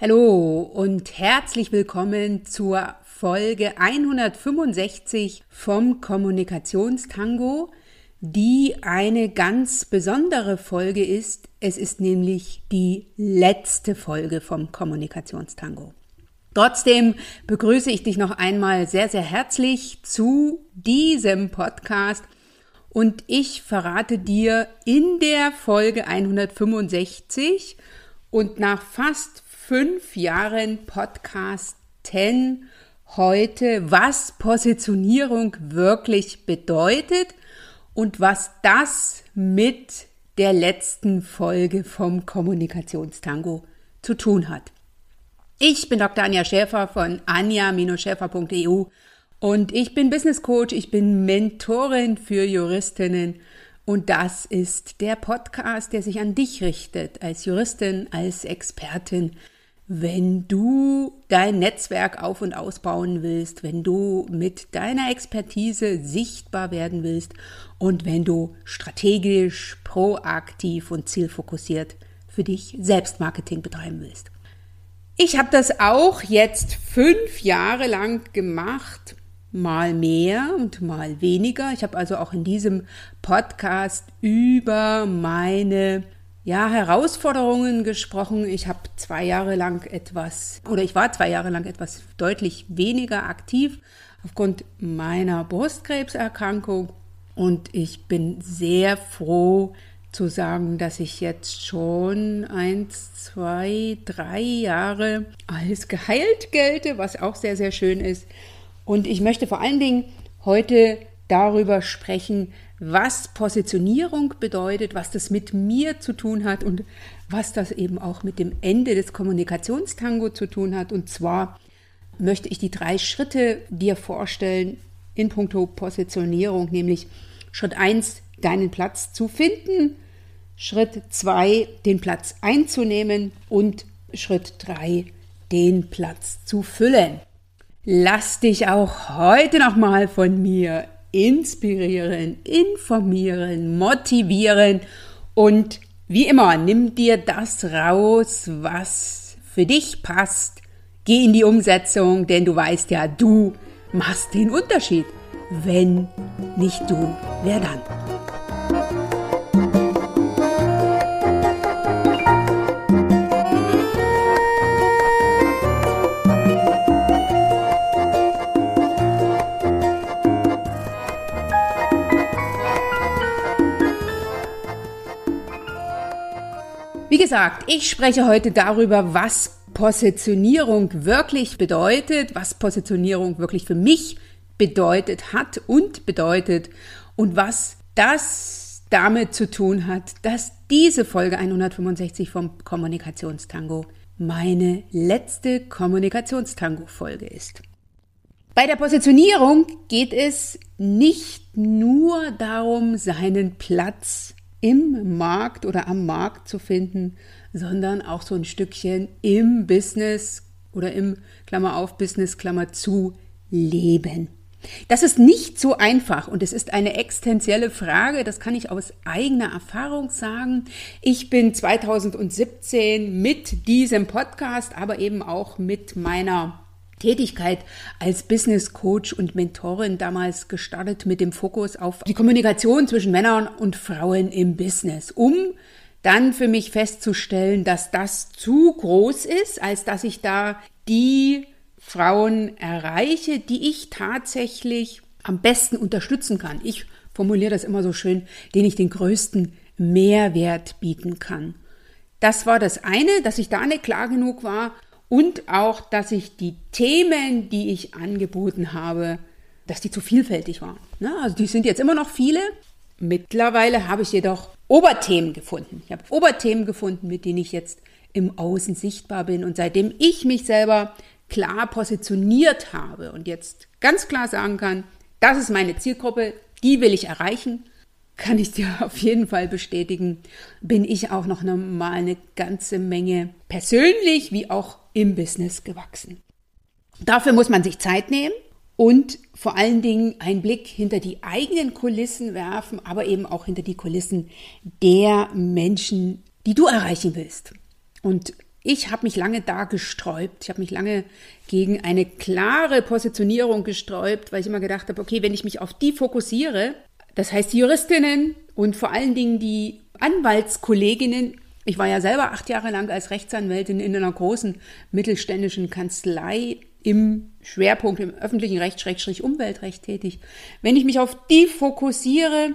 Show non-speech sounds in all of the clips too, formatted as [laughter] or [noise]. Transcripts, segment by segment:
Hallo und herzlich willkommen zur Folge 165 vom Kommunikationstango, die eine ganz besondere Folge ist. Es ist nämlich die letzte Folge vom Kommunikationstango. Trotzdem begrüße ich dich noch einmal sehr, sehr herzlich zu diesem Podcast und ich verrate dir in der Folge 165 und nach fast fünf Jahren Podcasten heute, was Positionierung wirklich bedeutet und was das mit der letzten Folge vom Kommunikationstango zu tun hat. Ich bin Dr. Anja Schäfer von anja-schäfer.eu und ich bin Business Coach, ich bin Mentorin für Juristinnen und das ist der Podcast, der sich an dich richtet, als Juristin, als Expertin, wenn du dein Netzwerk auf und ausbauen willst, wenn du mit deiner Expertise sichtbar werden willst und wenn du strategisch, proaktiv und zielfokussiert für dich Selbstmarketing betreiben willst. Ich habe das auch jetzt fünf Jahre lang gemacht, mal mehr und mal weniger. Ich habe also auch in diesem Podcast über meine ja, Herausforderungen gesprochen. Ich habe zwei Jahre lang etwas, oder ich war zwei Jahre lang etwas deutlich weniger aktiv aufgrund meiner Brustkrebserkrankung. Und ich bin sehr froh zu sagen, dass ich jetzt schon eins, zwei, drei Jahre als geheilt gelte, was auch sehr, sehr schön ist. Und ich möchte vor allen Dingen heute darüber sprechen, was Positionierung bedeutet, was das mit mir zu tun hat und was das eben auch mit dem Ende des Kommunikationstango zu tun hat. Und zwar möchte ich die drei Schritte dir vorstellen in puncto Positionierung, nämlich Schritt 1, deinen Platz zu finden, Schritt 2, den Platz einzunehmen und Schritt 3, den Platz zu füllen. Lass dich auch heute nochmal von mir inspirieren, informieren, motivieren und wie immer, nimm dir das raus, was für dich passt. Geh in die Umsetzung, denn du weißt ja, du machst den Unterschied. Wenn nicht du, wer dann? Gesagt, ich spreche heute darüber, was Positionierung wirklich bedeutet, was Positionierung wirklich für mich bedeutet hat und bedeutet und was das damit zu tun hat, dass diese Folge 165 vom Kommunikationstango meine letzte Kommunikationstango-Folge ist. Bei der Positionierung geht es nicht nur darum, seinen Platz im Markt oder am Markt zu finden, sondern auch so ein Stückchen im Business oder im Klammer auf Business Klammer zu leben. Das ist nicht so einfach und es ist eine existenzielle Frage, das kann ich aus eigener Erfahrung sagen. Ich bin 2017 mit diesem Podcast, aber eben auch mit meiner Tätigkeit als Business Coach und Mentorin damals gestartet mit dem Fokus auf die Kommunikation zwischen Männern und Frauen im Business, um dann für mich festzustellen, dass das zu groß ist, als dass ich da die Frauen erreiche, die ich tatsächlich am besten unterstützen kann. Ich formuliere das immer so schön, den ich den größten Mehrwert bieten kann. Das war das eine, dass ich da nicht klar genug war und auch, dass ich die Themen, die ich angeboten habe, dass die zu vielfältig waren. Ne? Also die sind jetzt immer noch viele. Mittlerweile habe ich jedoch Oberthemen gefunden. Ich habe Oberthemen gefunden, mit denen ich jetzt im Außen sichtbar bin. Und seitdem ich mich selber klar positioniert habe und jetzt ganz klar sagen kann, das ist meine Zielgruppe, die will ich erreichen, kann ich dir auf jeden Fall bestätigen, bin ich auch noch mal eine ganze Menge persönlich wie auch im Business gewachsen. Dafür muss man sich Zeit nehmen und vor allen Dingen einen Blick hinter die eigenen Kulissen werfen, aber eben auch hinter die Kulissen der Menschen, die du erreichen willst. Und Ich habe mich lange da gesträubt. Ich habe mich lange gegen eine klare Positionierung gesträubt, weil ich immer gedacht habe, okay, wenn ich mich auf die fokussiere, das heißt die Juristinnen und vor allen Dingen die Anwaltskolleginnen, ich war ja selber acht Jahre lang als Rechtsanwältin in einer großen mittelständischen Kanzlei im Schwerpunkt im öffentlichen Recht, Schrägstrich Umweltrecht tätig. Wenn ich mich auf die fokussiere,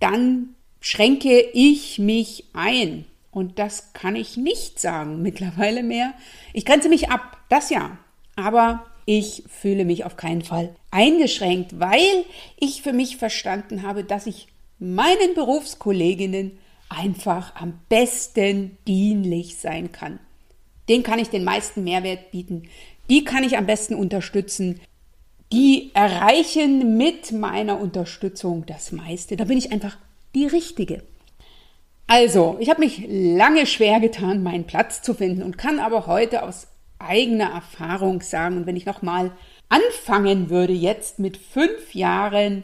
dann schränke ich mich ein. Und das kann ich nicht sagen mittlerweile mehr. Ich grenze mich ab, das ja. Aber ich fühle mich auf keinen Fall eingeschränkt, weil ich für mich verstanden habe, dass ich meinen Berufskolleginnen einfach am besten dienlich sein kann. Den kann ich den meisten Mehrwert bieten. Die kann ich am besten unterstützen. Die erreichen mit meiner Unterstützung das meiste. Da bin ich einfach die Richtige. Also, ich habe mich lange schwer getan, meinen Platz zu finden und kann aber heute aus eigener Erfahrung sagen, und wenn ich nochmal anfangen würde jetzt mit fünf Jahren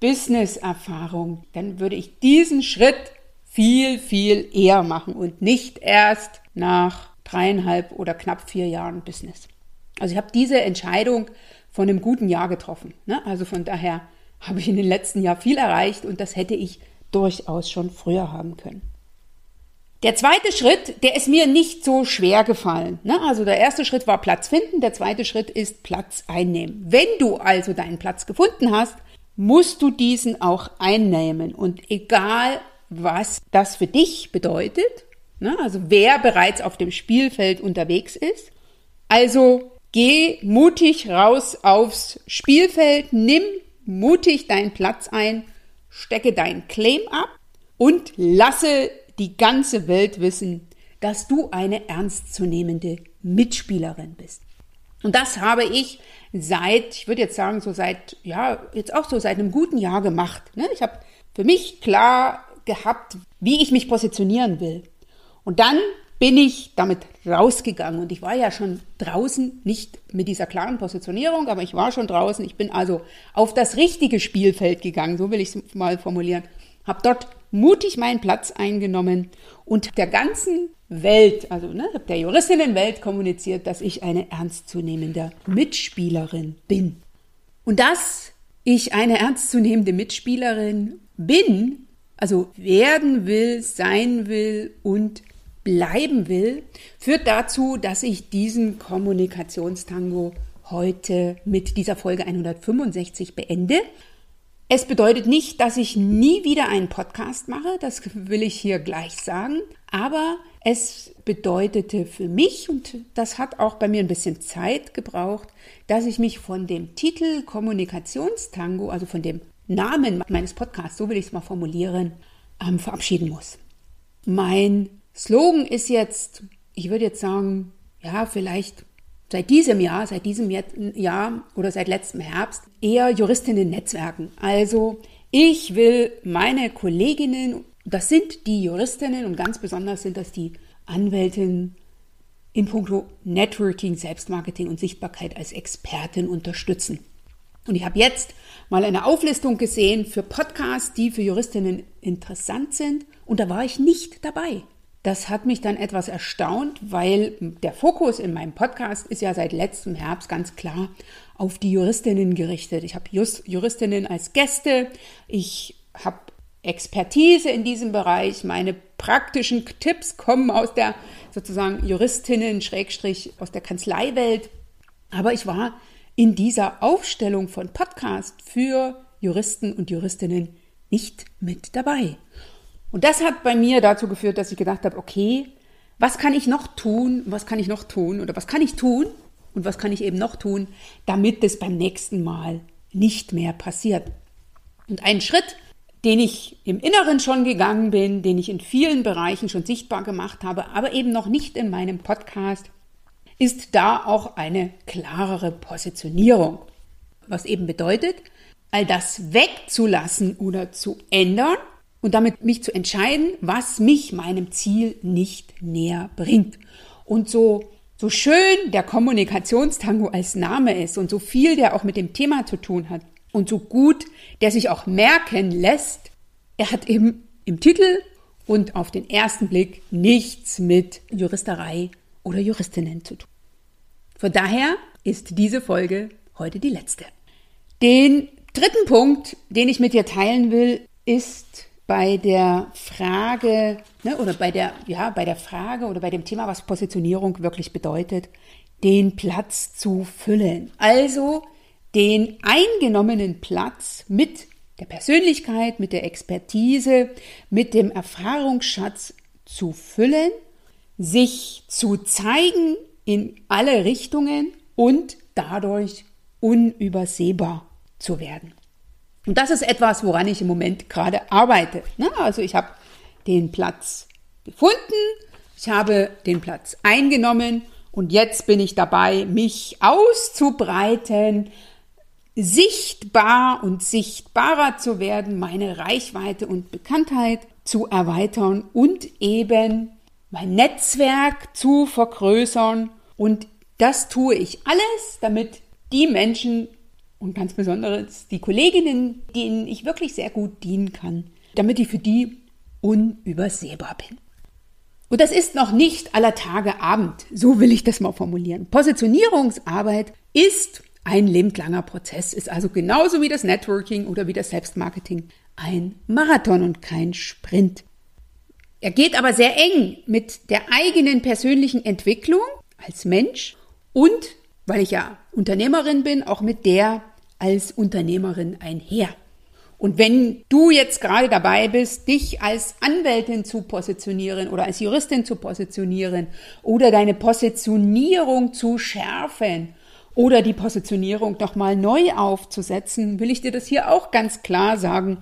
Business-Erfahrung, dann würde ich diesen Schritt viel, viel eher machen und nicht erst nach dreieinhalb oder knapp vier Jahren Business. Also ich habe diese Entscheidung von einem guten Jahr getroffen. Ne? Also von daher habe ich in den letzten Jahren viel erreicht und das hätte ich durchaus schon früher haben können. Der zweite Schritt, der ist mir nicht so schwer gefallen. Ne? Also der erste Schritt war Platz finden, der zweite Schritt ist Platz einnehmen. Wenn du also deinen Platz gefunden hast, musst du diesen auch einnehmen. Und egal, was das für dich bedeutet, ne? also wer bereits auf dem Spielfeld unterwegs ist, also geh mutig raus aufs Spielfeld, nimm mutig deinen Platz ein stecke dein Claim ab und lasse die ganze Welt wissen, dass du eine ernstzunehmende Mitspielerin bist. Und das habe ich seit, ich würde jetzt sagen, so seit, ja, jetzt auch so seit einem guten Jahr gemacht. Ne? Ich habe für mich klar gehabt, wie ich mich positionieren will. Und dann bin ich damit rausgegangen und ich war ja schon draußen, nicht mit dieser klaren Positionierung, aber ich war schon draußen. Ich bin also auf das richtige Spielfeld gegangen, so will ich es mal formulieren. Habe dort mutig meinen Platz eingenommen und der ganzen Welt, also ne, der Juristinnenwelt kommuniziert, dass ich eine ernstzunehmende Mitspielerin bin. Und dass ich eine ernstzunehmende Mitspielerin bin, also werden will, sein will und bleiben will, führt dazu, dass ich diesen Kommunikationstango heute mit dieser Folge 165 beende. Es bedeutet nicht, dass ich nie wieder einen Podcast mache, das will ich hier gleich sagen, aber es bedeutete für mich, und das hat auch bei mir ein bisschen Zeit gebraucht, dass ich mich von dem Titel Kommunikationstango, also von dem Namen meines Podcasts, so will ich es mal formulieren, ähm, verabschieden muss. Mein Slogan ist jetzt, ich würde jetzt sagen, ja, vielleicht seit diesem Jahr, seit diesem Jahr oder seit letztem Herbst eher Juristinnen Netzwerken. Also ich will meine Kolleginnen, das sind die Juristinnen und ganz besonders sind das die Anwältinnen in puncto Networking, Selbstmarketing und Sichtbarkeit als Expertin unterstützen. Und ich habe jetzt mal eine Auflistung gesehen für Podcasts, die für Juristinnen interessant sind und da war ich nicht dabei. Das hat mich dann etwas erstaunt, weil der Fokus in meinem Podcast ist ja seit letztem Herbst ganz klar auf die Juristinnen gerichtet. Ich habe Juristinnen als Gäste, ich habe Expertise in diesem Bereich, meine praktischen Tipps kommen aus der sozusagen Juristinnen, Schrägstrich aus der Kanzleiwelt. Aber ich war in dieser Aufstellung von Podcast für Juristen und Juristinnen nicht mit dabei. Und das hat bei mir dazu geführt, dass ich gedacht habe, okay, was kann ich noch tun? Was kann ich noch tun? Oder was kann ich tun? Und was kann ich eben noch tun, damit es beim nächsten Mal nicht mehr passiert? Und ein Schritt, den ich im Inneren schon gegangen bin, den ich in vielen Bereichen schon sichtbar gemacht habe, aber eben noch nicht in meinem Podcast, ist da auch eine klarere Positionierung. Was eben bedeutet, all das wegzulassen oder zu ändern, und damit mich zu entscheiden, was mich meinem Ziel nicht näher bringt. Und so, so schön der Kommunikationstango als Name ist und so viel der auch mit dem Thema zu tun hat und so gut der sich auch merken lässt, er hat eben im Titel und auf den ersten Blick nichts mit Juristerei oder Juristinnen zu tun. Von daher ist diese Folge heute die letzte. Den dritten Punkt, den ich mit dir teilen will, ist bei der Frage ne, oder bei der ja bei der Frage oder bei dem Thema, was Positionierung wirklich bedeutet, den Platz zu füllen. Also den eingenommenen Platz mit der Persönlichkeit, mit der Expertise, mit dem Erfahrungsschatz zu füllen, sich zu zeigen in alle Richtungen und dadurch unübersehbar zu werden. Und das ist etwas, woran ich im Moment gerade arbeite. Also ich habe den Platz gefunden, ich habe den Platz eingenommen und jetzt bin ich dabei, mich auszubreiten, sichtbar und sichtbarer zu werden, meine Reichweite und Bekanntheit zu erweitern und eben mein Netzwerk zu vergrößern. Und das tue ich alles, damit die Menschen und ganz besonders die Kolleginnen, denen ich wirklich sehr gut dienen kann, damit ich für die unübersehbar bin. Und das ist noch nicht aller Tage Abend, so will ich das mal formulieren. Positionierungsarbeit ist ein lebendlanger Prozess, ist also genauso wie das Networking oder wie das Selbstmarketing ein Marathon und kein Sprint. Er geht aber sehr eng mit der eigenen persönlichen Entwicklung als Mensch und, weil ich ja Unternehmerin bin, auch mit der als Unternehmerin einher. Und wenn du jetzt gerade dabei bist, dich als Anwältin zu positionieren oder als Juristin zu positionieren oder deine Positionierung zu schärfen oder die Positionierung nochmal neu aufzusetzen, will ich dir das hier auch ganz klar sagen,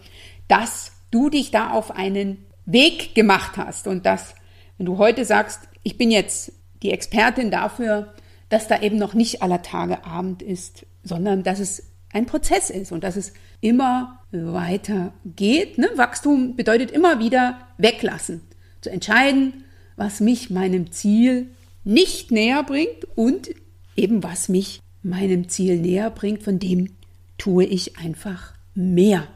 dass du dich da auf einen Weg gemacht hast und dass, wenn du heute sagst, ich bin jetzt die Expertin dafür, dass da eben noch nicht aller Tage Abend ist, sondern dass es ein Prozess ist und dass es immer weiter geht. Ne? Wachstum bedeutet immer wieder weglassen, zu entscheiden, was mich meinem Ziel nicht näher bringt und eben was mich meinem Ziel näher bringt, von dem tue ich einfach mehr.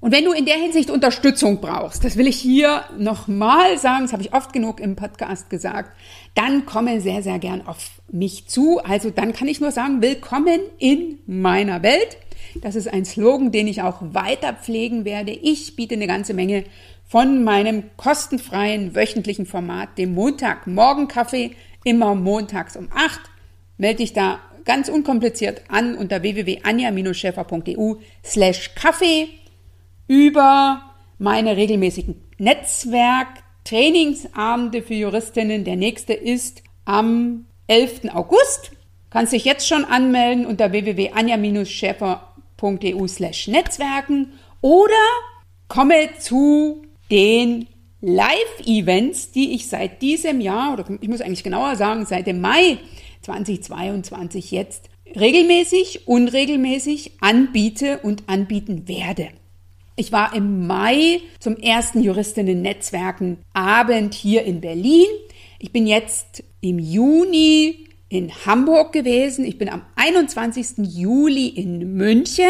Und wenn du in der Hinsicht Unterstützung brauchst, das will ich hier nochmal sagen, das habe ich oft genug im Podcast gesagt, dann komme sehr, sehr gern auf mich zu. Also dann kann ich nur sagen, willkommen in meiner Welt. Das ist ein Slogan, den ich auch weiter pflegen werde. Ich biete eine ganze Menge von meinem kostenfreien wöchentlichen Format, dem Montagmorgen-Kaffee, immer montags um acht. Melde dich da ganz unkompliziert an unter www.anja-schäfer.eu slash Kaffee über meine regelmäßigen Netzwerk-Trainingsabende für Juristinnen. Der nächste ist am 11. August. Kannst dich jetzt schon anmelden unter www.anja-schäfer.eu slash Netzwerken oder komme zu den Live-Events, die ich seit diesem Jahr, oder ich muss eigentlich genauer sagen, seit dem Mai 2022 jetzt regelmäßig, unregelmäßig anbiete und anbieten werde. Ich war im Mai zum ersten Juristinnen-Netzwerken Abend hier in Berlin. Ich bin jetzt im Juni in Hamburg gewesen. Ich bin am 21. Juli in München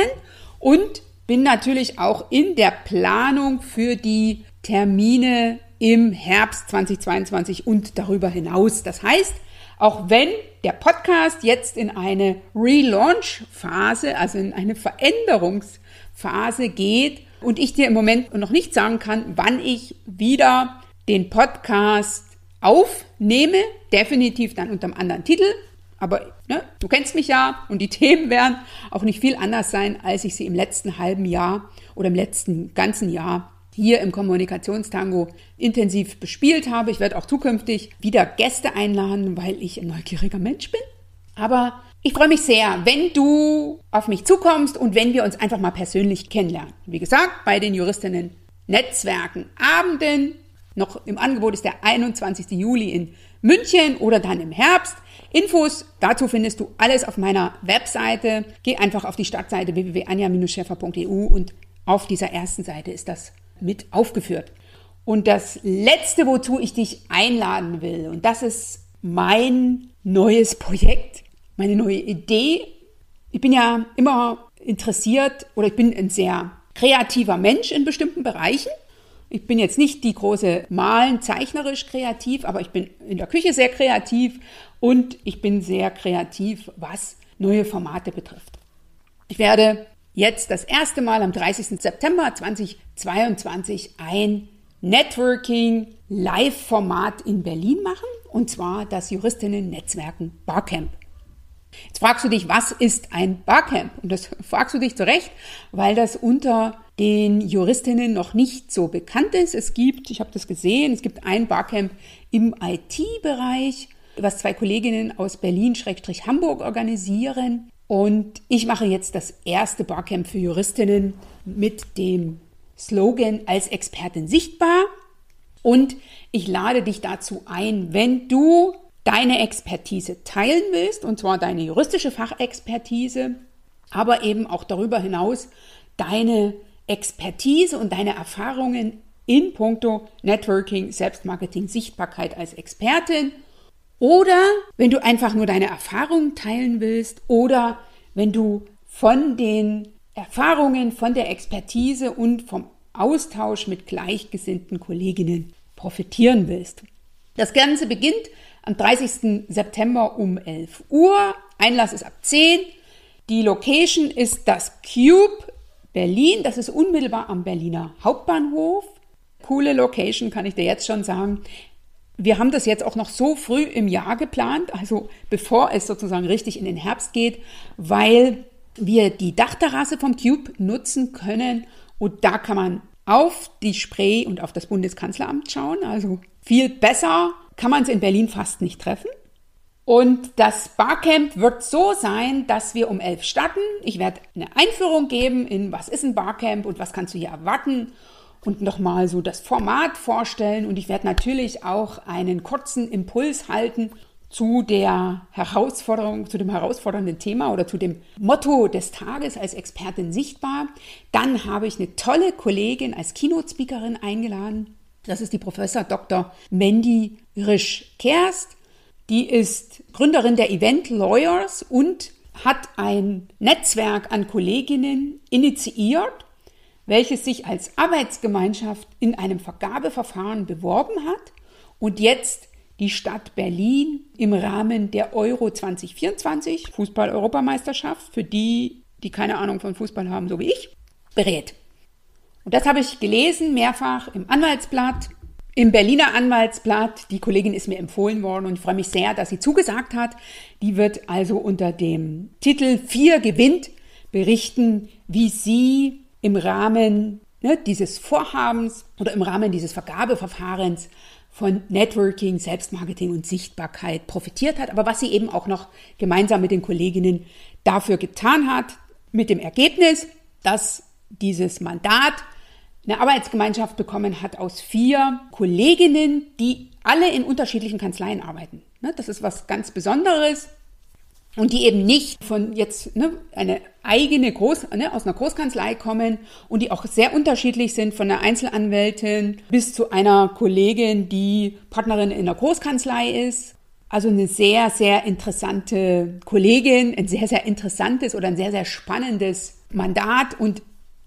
und bin natürlich auch in der Planung für die Termine im Herbst 2022 und darüber hinaus. Das heißt, auch wenn der Podcast jetzt in eine Relaunch-Phase, also in eine Veränderungsphase geht, und ich dir im Moment noch nicht sagen kann, wann ich wieder den Podcast aufnehme, definitiv dann unter einem anderen Titel. Aber ne, du kennst mich ja und die [laughs] Themen werden auch nicht viel anders sein, als ich sie im letzten halben Jahr oder im letzten ganzen Jahr hier im Kommunikationstango intensiv bespielt habe. Ich werde auch zukünftig wieder Gäste einladen, weil ich ein neugieriger Mensch bin. Aber ich freue mich sehr, wenn du auf mich zukommst und wenn wir uns einfach mal persönlich kennenlernen. Wie gesagt, bei den Juristinnen Netzwerken Abenden, noch im Angebot ist der 21. Juli in München oder dann im Herbst. Infos dazu findest du alles auf meiner Webseite. Geh einfach auf die Startseite www.anja-schäfer.eu und auf dieser ersten Seite ist das mit aufgeführt. Und das letzte, wozu ich dich einladen will, und das ist mein neues Projekt, meine neue Idee. Ich bin ja immer interessiert oder ich bin ein sehr kreativer Mensch in bestimmten Bereichen. Ich bin jetzt nicht die große Malen, zeichnerisch kreativ, aber ich bin in der Küche sehr kreativ und ich bin sehr kreativ, was neue Formate betrifft. Ich werde jetzt das erste Mal am 30. September 2022 ein Networking Live-Format in Berlin machen, und zwar das Juristinnen-Netzwerken Barcamp. Jetzt fragst du dich, was ist ein Barcamp? Und das [laughs] fragst du dich zu Recht, weil das unter den Juristinnen noch nicht so bekannt ist. Es gibt, ich habe das gesehen, es gibt ein Barcamp im IT-Bereich, was zwei Kolleginnen aus Berlin-Hamburg organisieren. Und ich mache jetzt das erste Barcamp für Juristinnen mit dem Slogan als Expertin sichtbar. Und ich lade dich dazu ein, wenn du deine Expertise teilen willst, und zwar deine juristische Fachexpertise, aber eben auch darüber hinaus deine Expertise und deine Erfahrungen in puncto Networking, Selbstmarketing, Sichtbarkeit als Expertin oder wenn du einfach nur deine Erfahrungen teilen willst oder wenn du von den Erfahrungen, von der Expertise und vom Austausch mit gleichgesinnten Kolleginnen profitieren willst. Das Ganze beginnt am 30. September um 11 Uhr. Einlass ist ab 10. Die Location ist das Cube Berlin. Das ist unmittelbar am Berliner Hauptbahnhof. Coole Location, kann ich dir jetzt schon sagen. Wir haben das jetzt auch noch so früh im Jahr geplant, also bevor es sozusagen richtig in den Herbst geht, weil wir die Dachterrasse vom Cube nutzen können und da kann man auf die Spree und auf das Bundeskanzleramt schauen. Also viel besser kann man es in Berlin fast nicht treffen. Und das Barcamp wird so sein, dass wir um elf starten. Ich werde eine Einführung geben in was ist ein Barcamp und was kannst du hier erwarten und nochmal so das Format vorstellen. Und ich werde natürlich auch einen kurzen Impuls halten zu der Herausforderung, zu dem herausfordernden Thema oder zu dem Motto des Tages als Expertin sichtbar. Dann habe ich eine tolle Kollegin als Keynote-Speakerin eingeladen. Das ist die Professor Dr. Mandy Risch-Kerst. Die ist Gründerin der Event Lawyers und hat ein Netzwerk an Kolleginnen initiiert, welches sich als Arbeitsgemeinschaft in einem Vergabeverfahren beworben hat und jetzt die Stadt Berlin im Rahmen der Euro 2024, Fußball-Europameisterschaft, für die, die keine Ahnung von Fußball haben, so wie ich, berät. Und das habe ich gelesen, mehrfach im Anwaltsblatt, im Berliner Anwaltsblatt. Die Kollegin ist mir empfohlen worden und ich freue mich sehr, dass sie zugesagt hat. Die wird also unter dem Titel 4 gewinnt berichten, wie sie im Rahmen ne, dieses Vorhabens oder im Rahmen dieses Vergabeverfahrens von Networking, Selbstmarketing und Sichtbarkeit profitiert hat, aber was sie eben auch noch gemeinsam mit den Kolleginnen dafür getan hat, mit dem Ergebnis, dass dieses Mandat eine Arbeitsgemeinschaft bekommen hat aus vier Kolleginnen, die alle in unterschiedlichen Kanzleien arbeiten. Ne, das ist was ganz Besonderes und die eben nicht von jetzt ne, eine eigene Groß, ne, aus einer Großkanzlei kommen und die auch sehr unterschiedlich sind von einer Einzelanwältin bis zu einer Kollegin, die Partnerin in einer Großkanzlei ist. Also eine sehr, sehr interessante Kollegin, ein sehr, sehr interessantes oder ein sehr, sehr spannendes Mandat und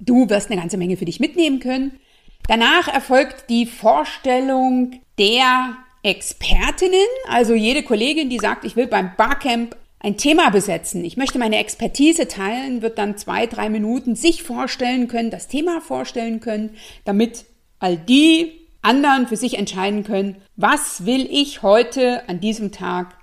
du wirst eine ganze Menge für dich mitnehmen können. Danach erfolgt die Vorstellung der Expertinnen, also jede Kollegin, die sagt, ich will beim Barcamp ein Thema besetzen, ich möchte meine Expertise teilen, wird dann zwei, drei Minuten sich vorstellen können, das Thema vorstellen können, damit all die anderen für sich entscheiden können, was will ich heute an diesem Tag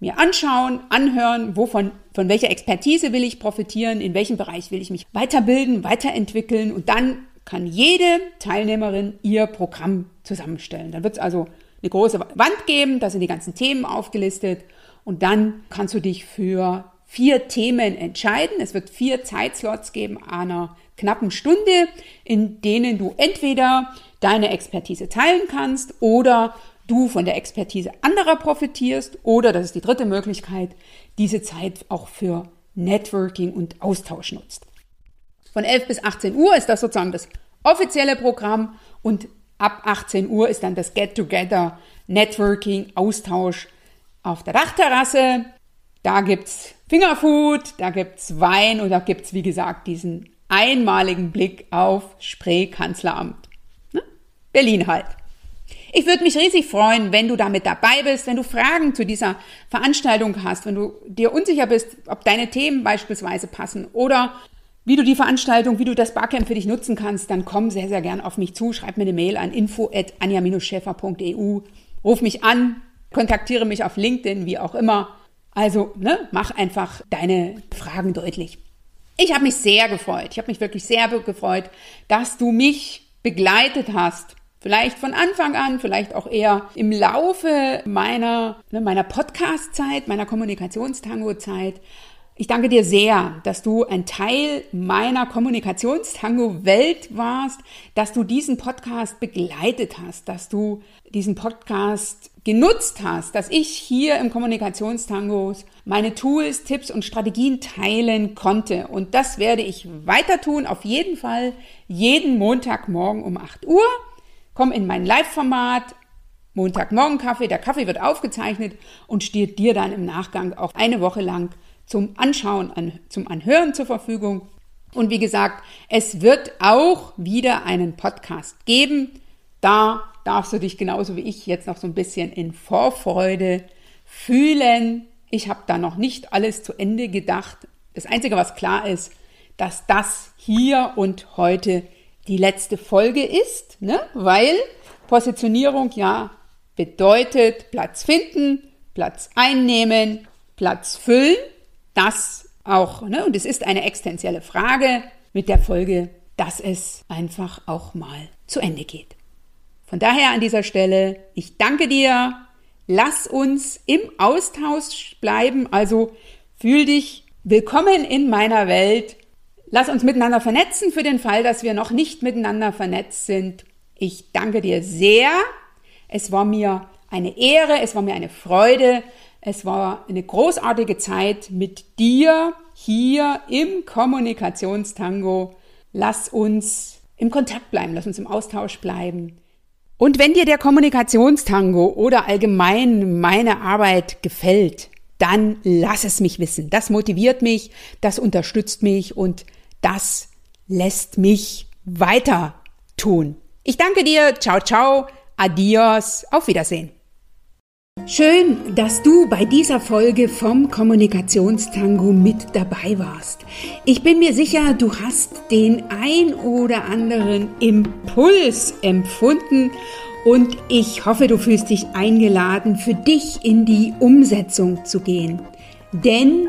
mir anschauen, anhören, wovon, von welcher Expertise will ich profitieren, in welchem Bereich will ich mich weiterbilden, weiterentwickeln und dann kann jede Teilnehmerin ihr Programm zusammenstellen. Dann wird es also eine große Wand geben, da sind die ganzen Themen aufgelistet und dann kannst du dich für vier Themen entscheiden. Es wird vier Zeitslots geben, einer knappen Stunde, in denen du entweder deine Expertise teilen kannst oder du von der Expertise anderer profitierst oder, das ist die dritte Möglichkeit, diese Zeit auch für Networking und Austausch nutzt. Von 11 bis 18 Uhr ist das sozusagen das offizielle Programm und ab 18 Uhr ist dann das Get-Together, Networking, Austausch auf der Dachterrasse. Da gibt's Fingerfood, da gibt's Wein und da gibt's wie gesagt, diesen einmaligen Blick auf Spree Kanzleramt. Ne? Berlin halt. Ich würde mich riesig freuen, wenn du damit dabei bist, wenn du Fragen zu dieser Veranstaltung hast, wenn du dir unsicher bist, ob deine Themen beispielsweise passen oder wie du die Veranstaltung, wie du das Barcamp für dich nutzen kannst, dann komm sehr, sehr gern auf mich zu. Schreib mir eine Mail an info.anja-schäfer.eu. Ruf mich an, kontaktiere mich auf LinkedIn, wie auch immer. Also, ne, mach einfach deine Fragen deutlich. Ich habe mich sehr gefreut. Ich habe mich wirklich sehr gefreut, dass du mich begleitet hast Vielleicht von Anfang an, vielleicht auch eher im Laufe meiner, ne, meiner Podcast-Zeit, meiner Kommunikationstango-Zeit. Ich danke dir sehr, dass du ein Teil meiner Kommunikationstango-Welt warst, dass du diesen Podcast begleitet hast, dass du diesen Podcast genutzt hast, dass ich hier im Kommunikationstangos meine Tools, Tipps und Strategien teilen konnte. Und das werde ich weiter tun, auf jeden Fall jeden Montagmorgen um 8 Uhr. Komm in mein Live-Format, Montagmorgen Kaffee, der Kaffee wird aufgezeichnet und steht dir dann im Nachgang auch eine Woche lang zum Anschauen, an, zum Anhören zur Verfügung. Und wie gesagt, es wird auch wieder einen Podcast geben. Da darfst du dich genauso wie ich jetzt noch so ein bisschen in Vorfreude fühlen. Ich habe da noch nicht alles zu Ende gedacht. Das Einzige, was klar ist, dass das hier und heute die letzte Folge ist, ne? weil Positionierung ja bedeutet Platz finden, Platz einnehmen, Platz füllen. Das auch, ne? und es ist eine existenzielle Frage mit der Folge, dass es einfach auch mal zu Ende geht. Von daher an dieser Stelle, ich danke dir. Lass uns im Austausch bleiben. Also fühl dich willkommen in meiner Welt. Lass uns miteinander vernetzen für den Fall, dass wir noch nicht miteinander vernetzt sind. Ich danke dir sehr. Es war mir eine Ehre, es war mir eine Freude, es war eine großartige Zeit mit dir hier im Kommunikationstango. Lass uns im Kontakt bleiben, lass uns im Austausch bleiben. Und wenn dir der Kommunikationstango oder allgemein meine Arbeit gefällt, dann lass es mich wissen. Das motiviert mich, das unterstützt mich und das lässt mich weiter tun. Ich danke dir. Ciao, ciao. Adios. Auf Wiedersehen. Schön, dass du bei dieser Folge vom Kommunikationstango mit dabei warst. Ich bin mir sicher, du hast den ein oder anderen Impuls empfunden und ich hoffe, du fühlst dich eingeladen, für dich in die Umsetzung zu gehen. Denn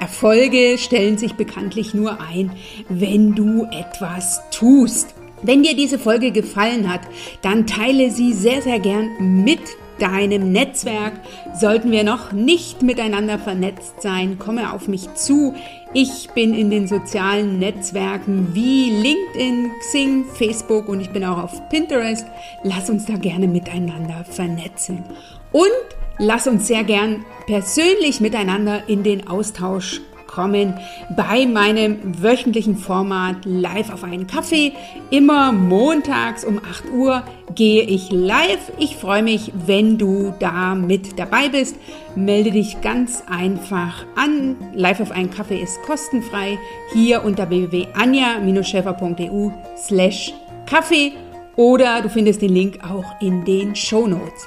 Erfolge stellen sich bekanntlich nur ein, wenn du etwas tust. Wenn dir diese Folge gefallen hat, dann teile sie sehr, sehr gern mit deinem Netzwerk. Sollten wir noch nicht miteinander vernetzt sein, komme auf mich zu. Ich bin in den sozialen Netzwerken wie LinkedIn, Xing, Facebook und ich bin auch auf Pinterest. Lass uns da gerne miteinander vernetzen. Und lass uns sehr gern persönlich miteinander in den Austausch kommen bei meinem wöchentlichen Format Live auf einen Kaffee. Immer montags um 8 Uhr gehe ich live. Ich freue mich, wenn du da mit dabei bist. Melde dich ganz einfach an. Live auf einen Kaffee ist kostenfrei. Hier unter www.anja-schäfer.eu slash Kaffee oder du findest den Link auch in den Show Notes.